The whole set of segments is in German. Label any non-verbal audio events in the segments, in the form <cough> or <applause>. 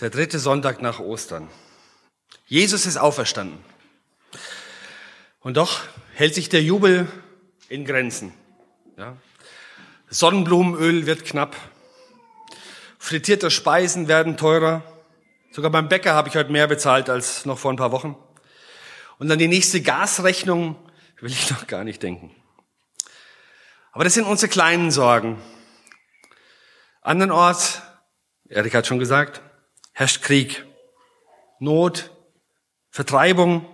Der dritte Sonntag nach Ostern. Jesus ist auferstanden. Und doch hält sich der Jubel in Grenzen. Ja. Sonnenblumenöl wird knapp. Frittierte Speisen werden teurer. Sogar beim Bäcker habe ich heute mehr bezahlt als noch vor ein paar Wochen. Und an die nächste Gasrechnung will ich noch gar nicht denken. Aber das sind unsere kleinen Sorgen. Andernorts, Erik hat schon gesagt, herrscht Krieg, Not, Vertreibung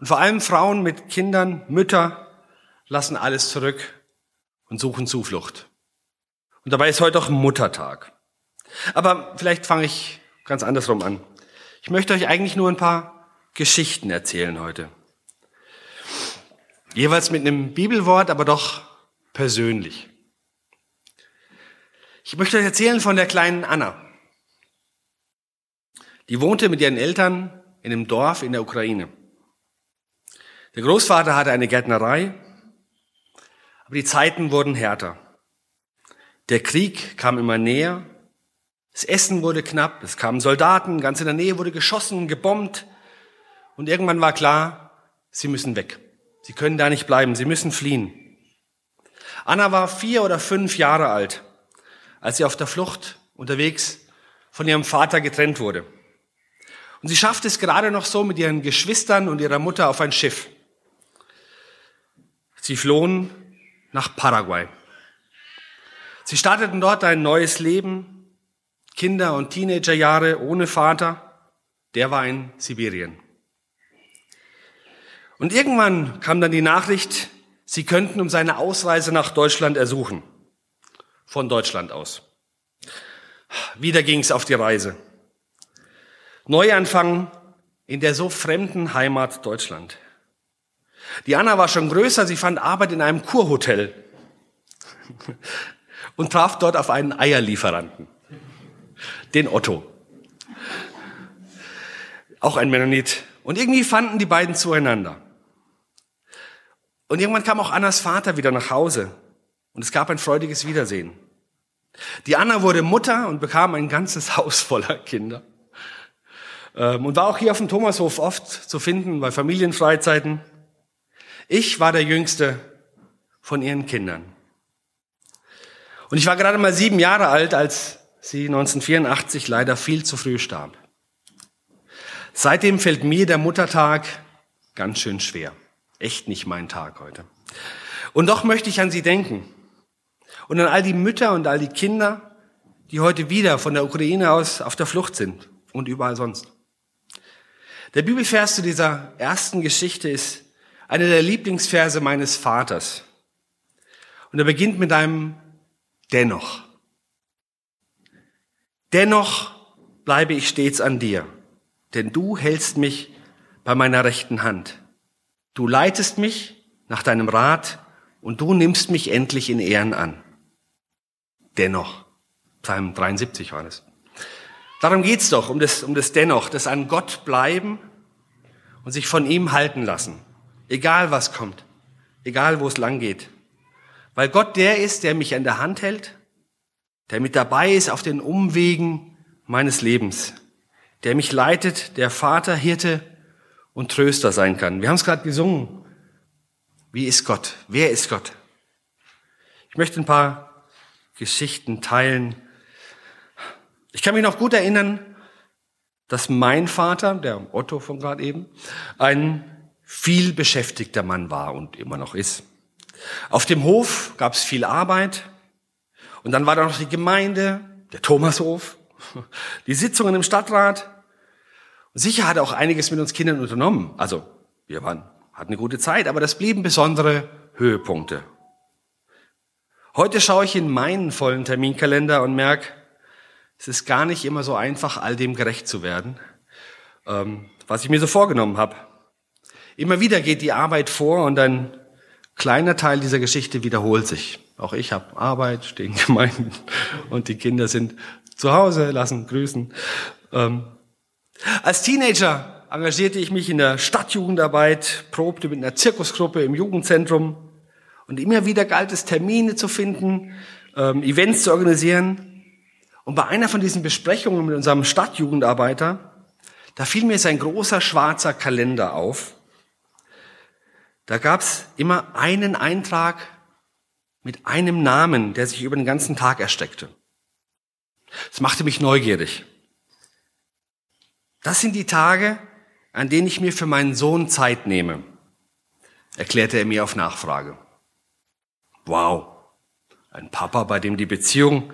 und vor allem Frauen mit Kindern, Mütter lassen alles zurück und suchen Zuflucht. Und dabei ist heute auch Muttertag. Aber vielleicht fange ich ganz andersrum an. Ich möchte euch eigentlich nur ein paar Geschichten erzählen heute. Jeweils mit einem Bibelwort, aber doch persönlich. Ich möchte euch erzählen von der kleinen Anna. Die wohnte mit ihren Eltern in einem Dorf in der Ukraine. Der Großvater hatte eine Gärtnerei, aber die Zeiten wurden härter. Der Krieg kam immer näher, das Essen wurde knapp, es kamen Soldaten, ganz in der Nähe wurde geschossen, gebombt und irgendwann war klar, sie müssen weg. Sie können da nicht bleiben, sie müssen fliehen. Anna war vier oder fünf Jahre alt, als sie auf der Flucht unterwegs von ihrem Vater getrennt wurde. Und sie schafft es gerade noch so mit ihren Geschwistern und ihrer Mutter auf ein Schiff. Sie flohen nach Paraguay. Sie starteten dort ein neues Leben, Kinder- und Teenagerjahre ohne Vater. Der war in Sibirien. Und irgendwann kam dann die Nachricht, sie könnten um seine Ausreise nach Deutschland ersuchen. Von Deutschland aus. Wieder ging es auf die Reise. Neuanfang in der so fremden Heimat Deutschland. Die Anna war schon größer, sie fand Arbeit in einem Kurhotel <laughs> und traf dort auf einen Eierlieferanten, den Otto. Auch ein Mennonit. Und irgendwie fanden die beiden zueinander. Und irgendwann kam auch Annas Vater wieder nach Hause und es gab ein freudiges Wiedersehen. Die Anna wurde Mutter und bekam ein ganzes <laughs> Haus voller Kinder. Ähm, und war auch hier auf dem Thomashof oft zu finden bei Familienfreizeiten. Ich war der Jüngste von ihren Kindern. Und ich war gerade mal sieben Jahre alt, als sie 1984 leider viel zu früh starb. Seitdem fällt mir der Muttertag ganz schön schwer. Echt nicht mein Tag heute. Und doch möchte ich an sie denken. Und an all die Mütter und all die Kinder, die heute wieder von der Ukraine aus auf der Flucht sind und überall sonst. Der Bibelvers zu dieser ersten Geschichte ist einer der Lieblingsverse meines Vaters. Und er beginnt mit einem Dennoch. Dennoch bleibe ich stets an dir, denn du hältst mich bei meiner rechten Hand. Du leitest mich nach deinem Rat und du nimmst mich endlich in Ehren an. Dennoch. Psalm 73 war das. Darum geht's doch, um das, um das Dennoch, das an Gott bleiben und sich von ihm halten lassen. Egal was kommt. Egal wo es lang geht. Weil Gott der ist, der mich an der Hand hält, der mit dabei ist auf den Umwegen meines Lebens, der mich leitet, der Vater, Hirte und Tröster sein kann. Wir haben es gerade gesungen. Wie ist Gott? Wer ist Gott? Ich möchte ein paar Geschichten teilen. Ich kann mich noch gut erinnern, dass mein Vater, der Otto von gerade eben, ein viel beschäftigter Mann war und immer noch ist. Auf dem Hof gab es viel Arbeit und dann war da noch die Gemeinde, der Thomashof, <laughs> die Sitzungen im Stadtrat Sicher hat er auch einiges mit uns Kindern unternommen. Also wir waren, hatten eine gute Zeit, aber das blieben besondere Höhepunkte. Heute schaue ich in meinen vollen Terminkalender und merke, es ist gar nicht immer so einfach, all dem gerecht zu werden, ähm, was ich mir so vorgenommen habe. Immer wieder geht die Arbeit vor und ein kleiner Teil dieser Geschichte wiederholt sich. Auch ich habe Arbeit, stehen <laughs> Gemeinden und die Kinder sind zu Hause, lassen grüßen. Ähm, als Teenager engagierte ich mich in der Stadtjugendarbeit, probte mit einer Zirkusgruppe im Jugendzentrum und immer wieder galt es, Termine zu finden, ähm, Events zu organisieren. Und bei einer von diesen Besprechungen mit unserem Stadtjugendarbeiter, da fiel mir sein großer schwarzer Kalender auf. Da gab's immer einen Eintrag mit einem Namen, der sich über den ganzen Tag erstreckte. Das machte mich neugierig. Das sind die Tage, an denen ich mir für meinen Sohn Zeit nehme, erklärte er mir auf Nachfrage. Wow, ein Papa, bei dem die Beziehung,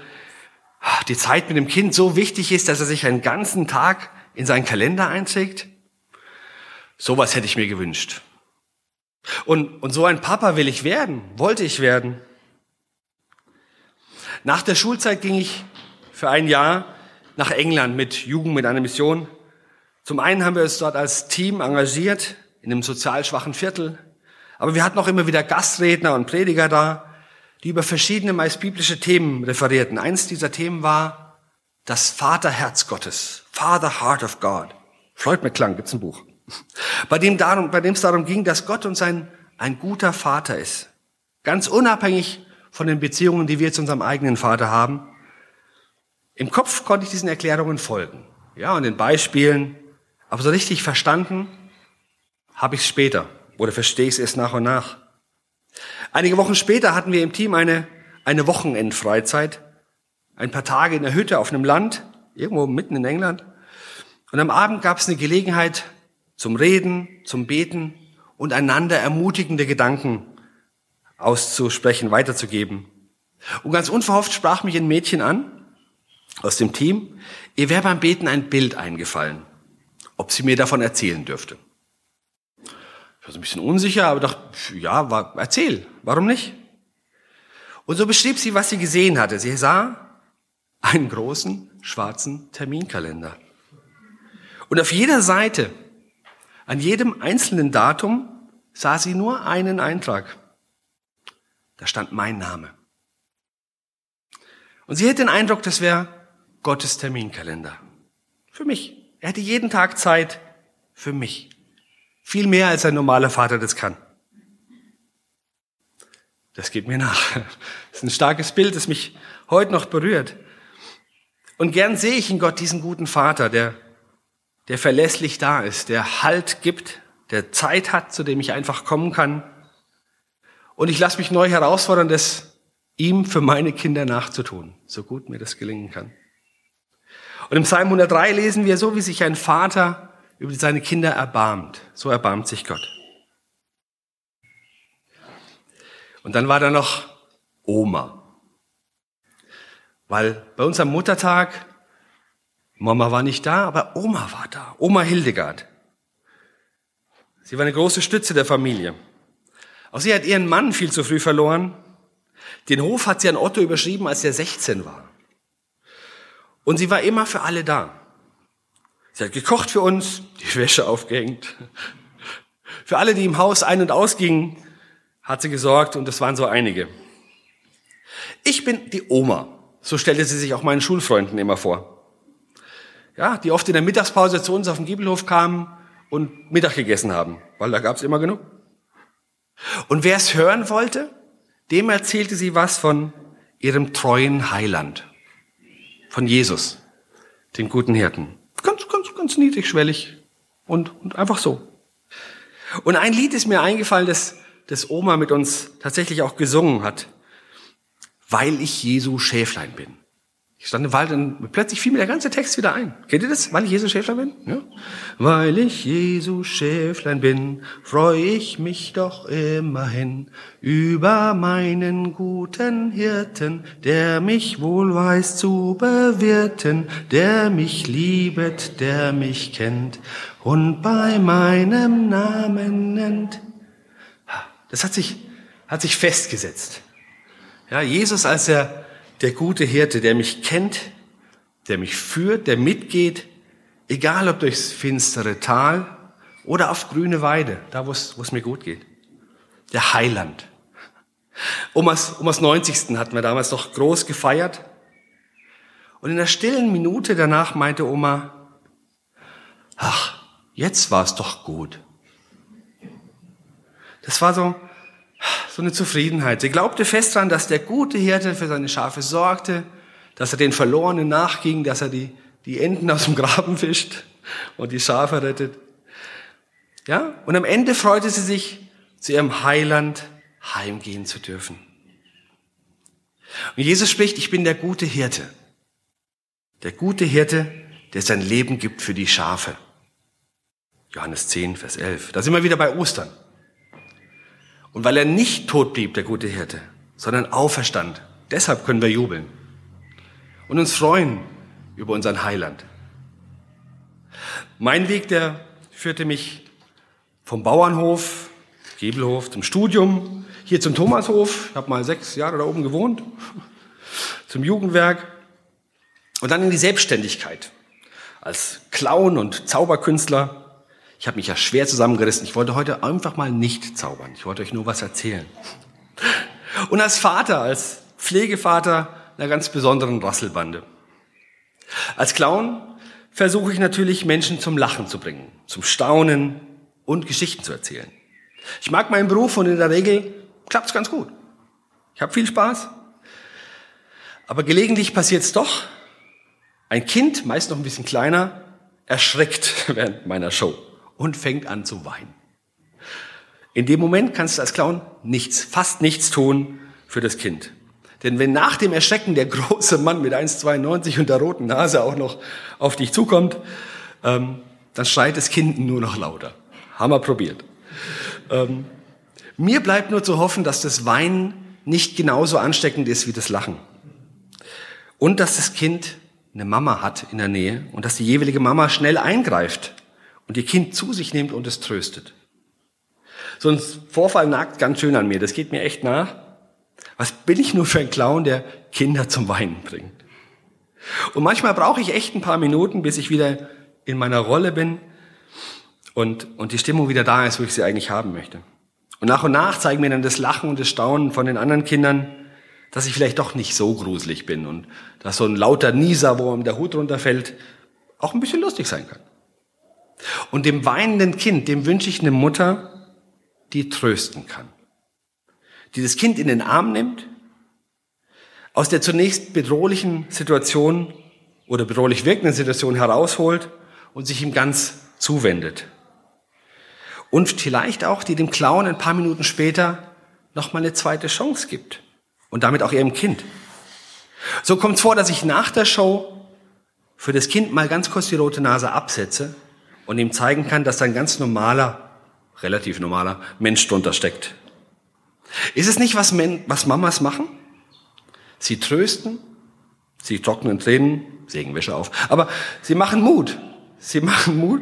die Zeit mit dem Kind so wichtig ist, dass er sich einen ganzen Tag in seinen Kalender einträgt? Sowas hätte ich mir gewünscht. Und, und so ein Papa will ich werden, wollte ich werden. Nach der Schulzeit ging ich für ein Jahr nach England mit Jugend, mit einer Mission. Zum einen haben wir uns dort als Team engagiert, in einem sozial schwachen Viertel. Aber wir hatten auch immer wieder Gastredner und Prediger da, die über verschiedene meist biblische Themen referierten. Eines dieser Themen war das Vaterherz Gottes. Father Heart of God. Floyd McClung gibt's ein Buch. <laughs> Bei dem, darum, bei dem es darum ging, dass Gott uns ein, ein guter Vater ist. Ganz unabhängig von den Beziehungen, die wir zu unserem eigenen Vater haben. Im Kopf konnte ich diesen Erklärungen folgen. Ja, und den Beispielen. Aber so richtig verstanden habe ich es später. Oder verstehe ich es erst nach und nach. Einige Wochen später hatten wir im Team eine, eine Wochenendfreizeit. Ein paar Tage in der Hütte auf einem Land, irgendwo mitten in England. Und am Abend gab es eine Gelegenheit zum Reden, zum Beten und einander ermutigende Gedanken auszusprechen, weiterzugeben. Und ganz unverhofft sprach mich ein Mädchen an aus dem Team. Ihr wäre beim Beten ein Bild eingefallen, ob sie mir davon erzählen dürfte. War so ein bisschen unsicher, aber dachte, ja, war, erzähl, warum nicht? Und so beschrieb sie, was sie gesehen hatte. Sie sah einen großen schwarzen Terminkalender. Und auf jeder Seite, an jedem einzelnen Datum, sah sie nur einen Eintrag. Da stand mein Name. Und sie hätte den Eindruck, das wäre Gottes Terminkalender. Für mich. Er hätte jeden Tag Zeit für mich. Viel mehr als ein normaler Vater das kann. Das geht mir nach. Das ist ein starkes Bild, das mich heute noch berührt. Und gern sehe ich in Gott diesen guten Vater, der, der verlässlich da ist, der Halt gibt, der Zeit hat, zu dem ich einfach kommen kann. Und ich lasse mich neu herausfordern, das ihm für meine Kinder nachzutun, so gut mir das gelingen kann. Und im Psalm 103 lesen wir so, wie sich ein Vater über seine Kinder erbarmt. So erbarmt sich Gott. Und dann war da noch Oma. Weil bei uns am Muttertag, Mama war nicht da, aber Oma war da. Oma Hildegard. Sie war eine große Stütze der Familie. Auch sie hat ihren Mann viel zu früh verloren. Den Hof hat sie an Otto überschrieben, als er 16 war. Und sie war immer für alle da. Sie hat gekocht für uns, die Wäsche aufgehängt. Für alle, die im Haus ein- und ausgingen, hat sie gesorgt und es waren so einige. Ich bin die Oma. So stellte sie sich auch meinen Schulfreunden immer vor. Ja, die oft in der Mittagspause zu uns auf den Giebelhof kamen und Mittag gegessen haben, weil da gab es immer genug. Und wer es hören wollte, dem erzählte sie was von ihrem treuen Heiland, von Jesus, den guten Hirten. Ganz, niedrigschwellig und, und einfach so. Und ein Lied ist mir eingefallen, das, das Oma mit uns tatsächlich auch gesungen hat. Weil ich Jesu Schäflein bin. Ich stand im Wald und plötzlich fiel mir der ganze Text wieder ein. Kennt ihr das? Weil ich Jesu Schäflein bin? Ja. Weil ich Jesu Schäflein bin, freue ich mich doch immerhin über meinen guten Hirten, der mich wohl weiß zu bewirten, der mich liebet, der mich kennt und bei meinem Namen nennt. Das hat sich, hat sich festgesetzt. Ja, Jesus als der der gute Hirte, der mich kennt, der mich führt, der mitgeht, egal ob durchs finstere Tal oder auf grüne Weide, da wo es mir gut geht. Der Heiland. Omas, Omas 90. hatten wir damals noch groß gefeiert. Und in der stillen Minute danach meinte Oma, ach, jetzt war es doch gut. Das war so, so eine Zufriedenheit. Sie glaubte fest daran, dass der gute Hirte für seine Schafe sorgte, dass er den Verlorenen nachging, dass er die, die Enten aus dem Graben fischt und die Schafe rettet. Ja? Und am Ende freute sie sich, zu ihrem Heiland heimgehen zu dürfen. Und Jesus spricht, ich bin der gute Hirte. Der gute Hirte, der sein Leben gibt für die Schafe. Johannes 10, Vers 11. Da sind wir wieder bei Ostern. Und weil er nicht tot blieb, der gute Hirte, sondern auferstand, deshalb können wir jubeln und uns freuen über unseren Heiland. Mein Weg, der führte mich vom Bauernhof, Gebelhof, zum Studium, hier zum Thomashof, ich habe mal sechs Jahre da oben gewohnt, <laughs> zum Jugendwerk. Und dann in die Selbstständigkeit. Als Clown und Zauberkünstler. Ich habe mich ja schwer zusammengerissen. Ich wollte heute einfach mal nicht zaubern. Ich wollte euch nur was erzählen. Und als Vater, als Pflegevater einer ganz besonderen Rasselbande. Als Clown versuche ich natürlich Menschen zum Lachen zu bringen, zum Staunen und Geschichten zu erzählen. Ich mag meinen Beruf und in der Regel klappt es ganz gut. Ich habe viel Spaß. Aber gelegentlich passiert es doch. Ein Kind, meist noch ein bisschen kleiner, erschreckt <laughs> während meiner Show und fängt an zu weinen. In dem Moment kannst du als Clown nichts, fast nichts tun für das Kind. Denn wenn nach dem Erschrecken der <laughs> große Mann mit 1,92 und der roten Nase auch noch auf dich zukommt, ähm, dann schreit das Kind nur noch lauter. Wir probiert. Ähm, mir bleibt nur zu hoffen, dass das Weinen nicht genauso ansteckend ist wie das Lachen. Und dass das Kind eine Mama hat in der Nähe und dass die jeweilige Mama schnell eingreift und ihr Kind zu sich nimmt und es tröstet. So ein Vorfall nagt ganz schön an mir, das geht mir echt nach. Was bin ich nur für ein Clown, der Kinder zum Weinen bringt? Und manchmal brauche ich echt ein paar Minuten, bis ich wieder in meiner Rolle bin und, und die Stimmung wieder da ist, wo ich sie eigentlich haben möchte. Und nach und nach zeigen mir dann das Lachen und das Staunen von den anderen Kindern, dass ich vielleicht doch nicht so gruselig bin und dass so ein lauter Nieser, wo ihm der Hut runterfällt, auch ein bisschen lustig sein kann. Und dem weinenden Kind, dem wünsche ich eine Mutter, die trösten kann. Die das Kind in den Arm nimmt, aus der zunächst bedrohlichen Situation oder bedrohlich wirkenden Situation herausholt und sich ihm ganz zuwendet. Und vielleicht auch, die dem Clown ein paar Minuten später nochmal eine zweite Chance gibt. Und damit auch ihrem Kind. So kommt es vor, dass ich nach der Show für das Kind mal ganz kurz die rote Nase absetze und ihm zeigen kann, dass da ein ganz normaler, relativ normaler Mensch drunter steckt. Ist es nicht, was, Men was Mamas machen? Sie trösten, sie trocknen Tränen, sägen Wäsche auf, aber sie machen Mut. Sie <laughs> machen Mut,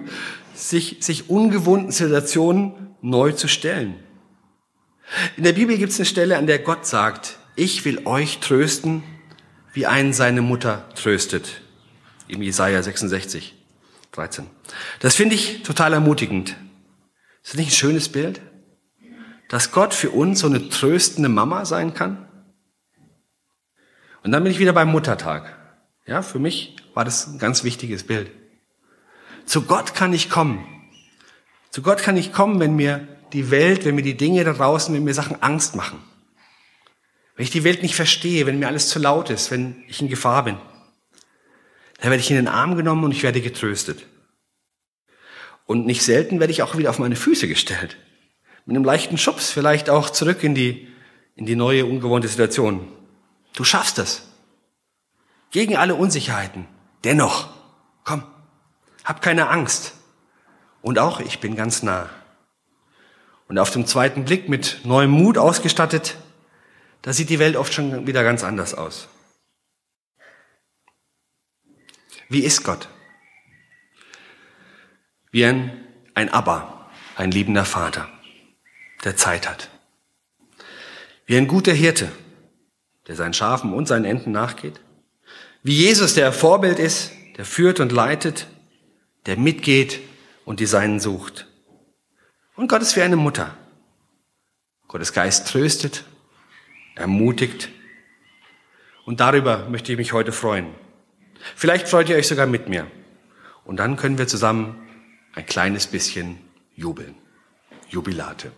sich, sich ungewohnten Situationen neu zu stellen. In der Bibel gibt es eine Stelle, an der Gott sagt, ich will euch trösten, wie einen seine Mutter tröstet. Im Jesaja 66. 13. Das finde ich total ermutigend. Ist das nicht ein schönes Bild? Dass Gott für uns so eine tröstende Mama sein kann? Und dann bin ich wieder beim Muttertag. Ja, für mich war das ein ganz wichtiges Bild. Zu Gott kann ich kommen. Zu Gott kann ich kommen, wenn mir die Welt, wenn mir die Dinge da draußen, wenn mir Sachen Angst machen. Wenn ich die Welt nicht verstehe, wenn mir alles zu laut ist, wenn ich in Gefahr bin. Da werde ich in den Arm genommen und ich werde getröstet. Und nicht selten werde ich auch wieder auf meine Füße gestellt. Mit einem leichten Schubs vielleicht auch zurück in die, in die neue, ungewohnte Situation. Du schaffst es. Gegen alle Unsicherheiten. Dennoch, komm, hab keine Angst. Und auch ich bin ganz nah. Und auf dem zweiten Blick mit neuem Mut ausgestattet, da sieht die Welt oft schon wieder ganz anders aus. Wie ist Gott? Wie ein, ein Abba, ein liebender Vater, der Zeit hat. Wie ein guter Hirte, der seinen Schafen und seinen Enten nachgeht. Wie Jesus, der Vorbild ist, der führt und leitet, der mitgeht und die Seinen sucht. Und Gott ist wie eine Mutter. Gottes Geist tröstet, ermutigt. Und darüber möchte ich mich heute freuen. Vielleicht freut ihr euch sogar mit mir. Und dann können wir zusammen ein kleines bisschen jubeln. Jubilate.